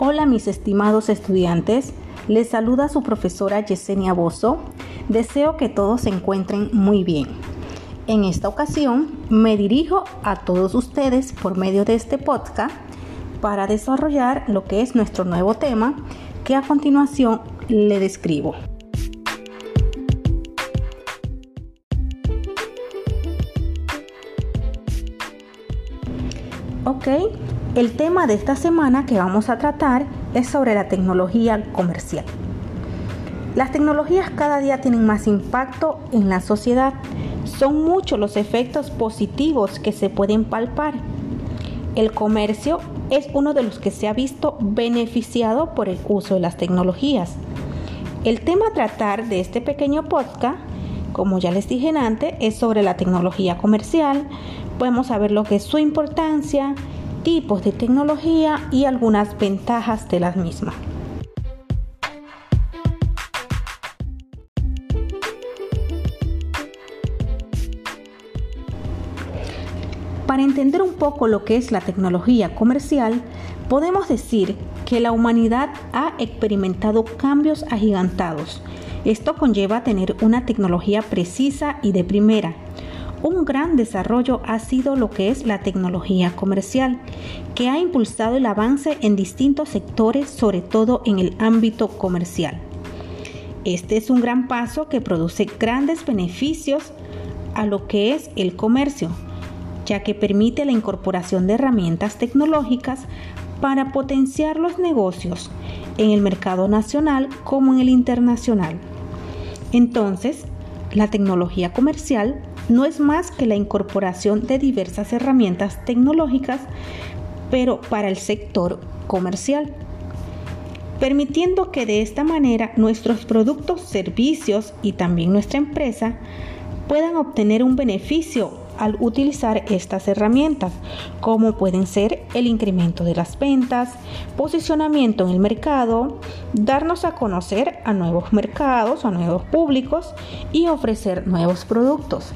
Hola mis estimados estudiantes, les saluda su profesora Yesenia Bozo. Deseo que todos se encuentren muy bien. En esta ocasión me dirijo a todos ustedes por medio de este podcast para desarrollar lo que es nuestro nuevo tema que a continuación le describo. Ok, el tema de esta semana que vamos a tratar es sobre la tecnología comercial. Las tecnologías cada día tienen más impacto en la sociedad. Son muchos los efectos positivos que se pueden palpar. El comercio es uno de los que se ha visto beneficiado por el uso de las tecnologías. El tema a tratar de este pequeño podcast, como ya les dije antes, es sobre la tecnología comercial. Podemos saber lo que es su importancia, tipos de tecnología y algunas ventajas de las mismas. Para entender un poco lo que es la tecnología comercial, podemos decir que la humanidad ha experimentado cambios agigantados. Esto conlleva tener una tecnología precisa y de primera, un gran desarrollo ha sido lo que es la tecnología comercial, que ha impulsado el avance en distintos sectores, sobre todo en el ámbito comercial. Este es un gran paso que produce grandes beneficios a lo que es el comercio, ya que permite la incorporación de herramientas tecnológicas para potenciar los negocios en el mercado nacional como en el internacional. Entonces, la tecnología comercial no es más que la incorporación de diversas herramientas tecnológicas, pero para el sector comercial, permitiendo que de esta manera nuestros productos, servicios y también nuestra empresa puedan obtener un beneficio al utilizar estas herramientas, como pueden ser el incremento de las ventas, posicionamiento en el mercado, darnos a conocer a nuevos mercados, a nuevos públicos y ofrecer nuevos productos.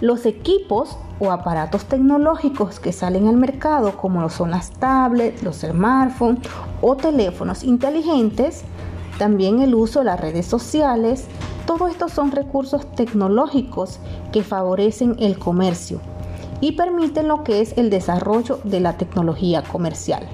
Los equipos o aparatos tecnológicos que salen al mercado, como son las tablets, los smartphones o teléfonos inteligentes, también el uso de las redes sociales, todo esto son recursos tecnológicos que favorecen el comercio y permiten lo que es el desarrollo de la tecnología comercial.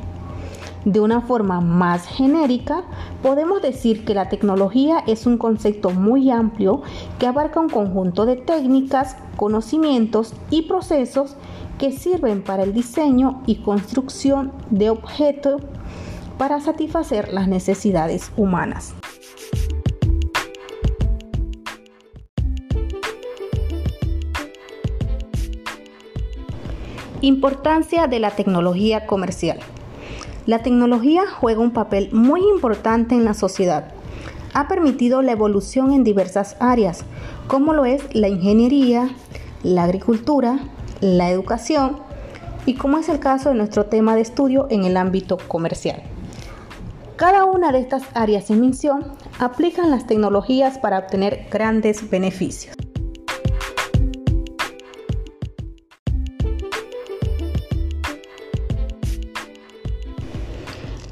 De una forma más genérica, podemos decir que la tecnología es un concepto muy amplio que abarca un conjunto de técnicas, conocimientos y procesos que sirven para el diseño y construcción de objetos para satisfacer las necesidades humanas. Importancia de la tecnología comercial. La tecnología juega un papel muy importante en la sociedad. Ha permitido la evolución en diversas áreas, como lo es la ingeniería, la agricultura, la educación y como es el caso de nuestro tema de estudio en el ámbito comercial. Cada una de estas áreas en mención aplican las tecnologías para obtener grandes beneficios.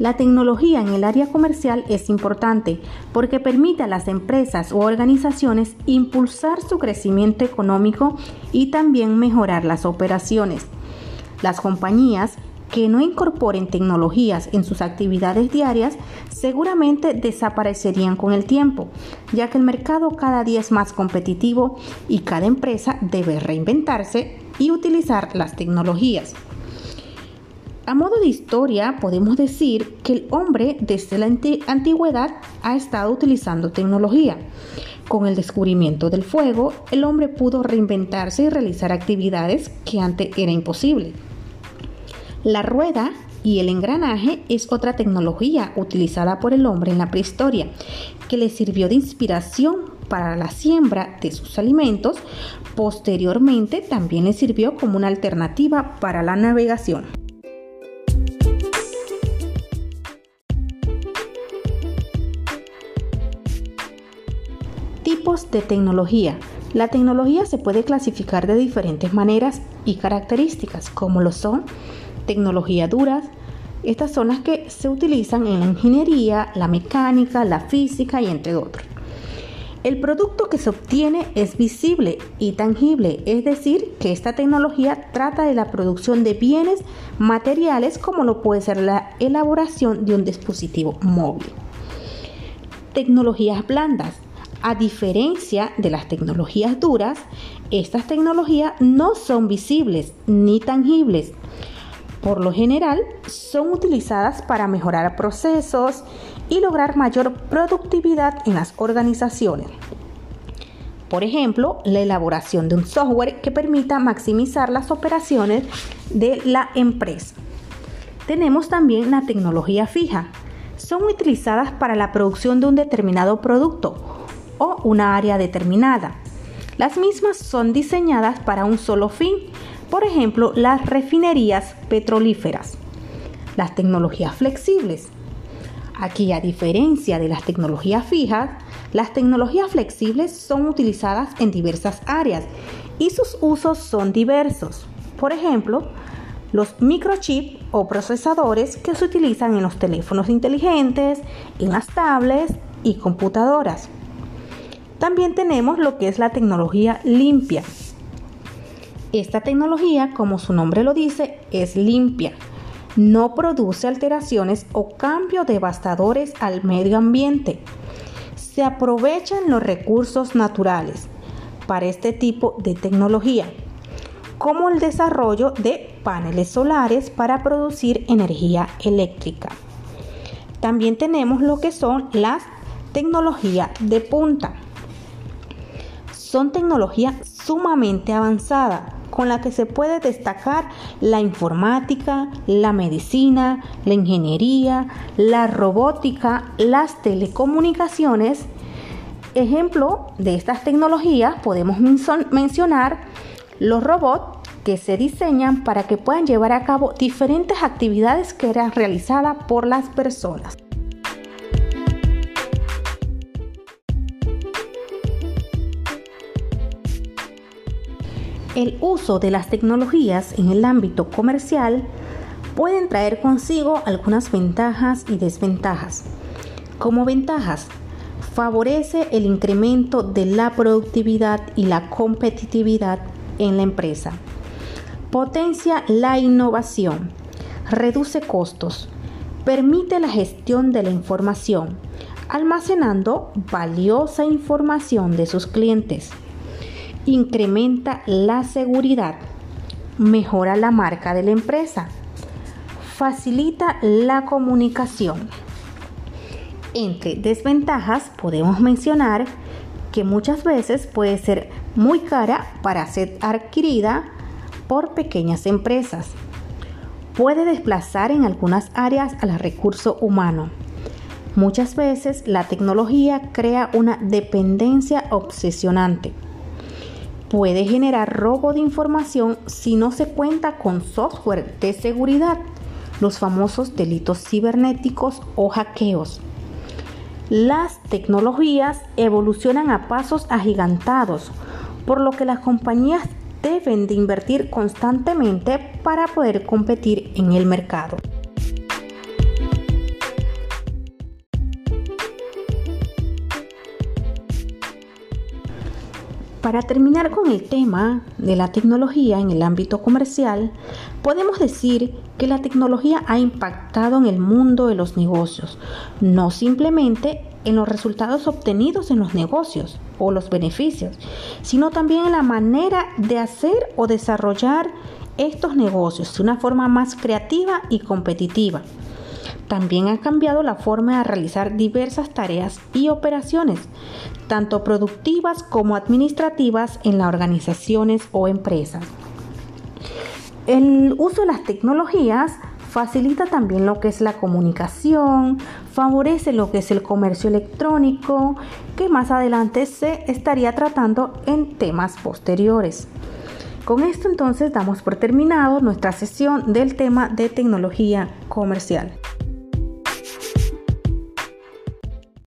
La tecnología en el área comercial es importante porque permite a las empresas o organizaciones impulsar su crecimiento económico y también mejorar las operaciones. Las compañías que no incorporen tecnologías en sus actividades diarias seguramente desaparecerían con el tiempo, ya que el mercado cada día es más competitivo y cada empresa debe reinventarse y utilizar las tecnologías. A modo de historia, podemos decir que el hombre desde la antigüedad ha estado utilizando tecnología. Con el descubrimiento del fuego, el hombre pudo reinventarse y realizar actividades que antes era imposible. La rueda y el engranaje es otra tecnología utilizada por el hombre en la prehistoria, que le sirvió de inspiración para la siembra de sus alimentos. Posteriormente también le sirvió como una alternativa para la navegación. De tecnología. La tecnología se puede clasificar de diferentes maneras y características, como lo son tecnología dura, Estas son las que se utilizan en la ingeniería, la mecánica, la física y entre otros. El producto que se obtiene es visible y tangible, es decir, que esta tecnología trata de la producción de bienes materiales como lo puede ser la elaboración de un dispositivo móvil. Tecnologías blandas. A diferencia de las tecnologías duras, estas tecnologías no son visibles ni tangibles. Por lo general, son utilizadas para mejorar procesos y lograr mayor productividad en las organizaciones. Por ejemplo, la elaboración de un software que permita maximizar las operaciones de la empresa. Tenemos también la tecnología fija. Son utilizadas para la producción de un determinado producto una área determinada. Las mismas son diseñadas para un solo fin, por ejemplo, las refinerías petrolíferas. Las tecnologías flexibles Aquí, a diferencia de las tecnologías fijas, las tecnologías flexibles son utilizadas en diversas áreas y sus usos son diversos. Por ejemplo, los microchips o procesadores que se utilizan en los teléfonos inteligentes, en las tablets y computadoras. También tenemos lo que es la tecnología limpia. Esta tecnología, como su nombre lo dice, es limpia no produce alteraciones o cambios devastadores al medio ambiente. Se aprovechan los recursos naturales para este tipo de tecnología, como el desarrollo de paneles solares para producir energía eléctrica. También tenemos lo que son las tecnologías de punta. Son tecnologías sumamente avanzadas con la que se puede destacar la informática, la medicina, la ingeniería, la robótica, las telecomunicaciones. Ejemplo de estas tecnologías podemos mencionar los robots que se diseñan para que puedan llevar a cabo diferentes actividades que eran realizadas por las personas. El uso de las tecnologías en el ámbito comercial pueden traer consigo algunas ventajas y desventajas. Como ventajas, favorece el incremento de la productividad y la competitividad en la empresa. Potencia la innovación, reduce costos, permite la gestión de la información, almacenando valiosa información de sus clientes incrementa la seguridad, mejora la marca de la empresa, facilita la comunicación. Entre desventajas podemos mencionar que muchas veces puede ser muy cara para ser adquirida por pequeñas empresas. Puede desplazar en algunas áreas al recurso humano. Muchas veces la tecnología crea una dependencia obsesionante puede generar robo de información si no se cuenta con software de seguridad, los famosos delitos cibernéticos o hackeos. Las tecnologías evolucionan a pasos agigantados, por lo que las compañías deben de invertir constantemente para poder competir en el mercado. Para terminar con el tema de la tecnología en el ámbito comercial, podemos decir que la tecnología ha impactado en el mundo de los negocios, no simplemente en los resultados obtenidos en los negocios o los beneficios, sino también en la manera de hacer o desarrollar estos negocios de una forma más creativa y competitiva. También ha cambiado la forma de realizar diversas tareas y operaciones, tanto productivas como administrativas en las organizaciones o empresas. El uso de las tecnologías facilita también lo que es la comunicación, favorece lo que es el comercio electrónico, que más adelante se estaría tratando en temas posteriores. Con esto entonces damos por terminado nuestra sesión del tema de tecnología comercial.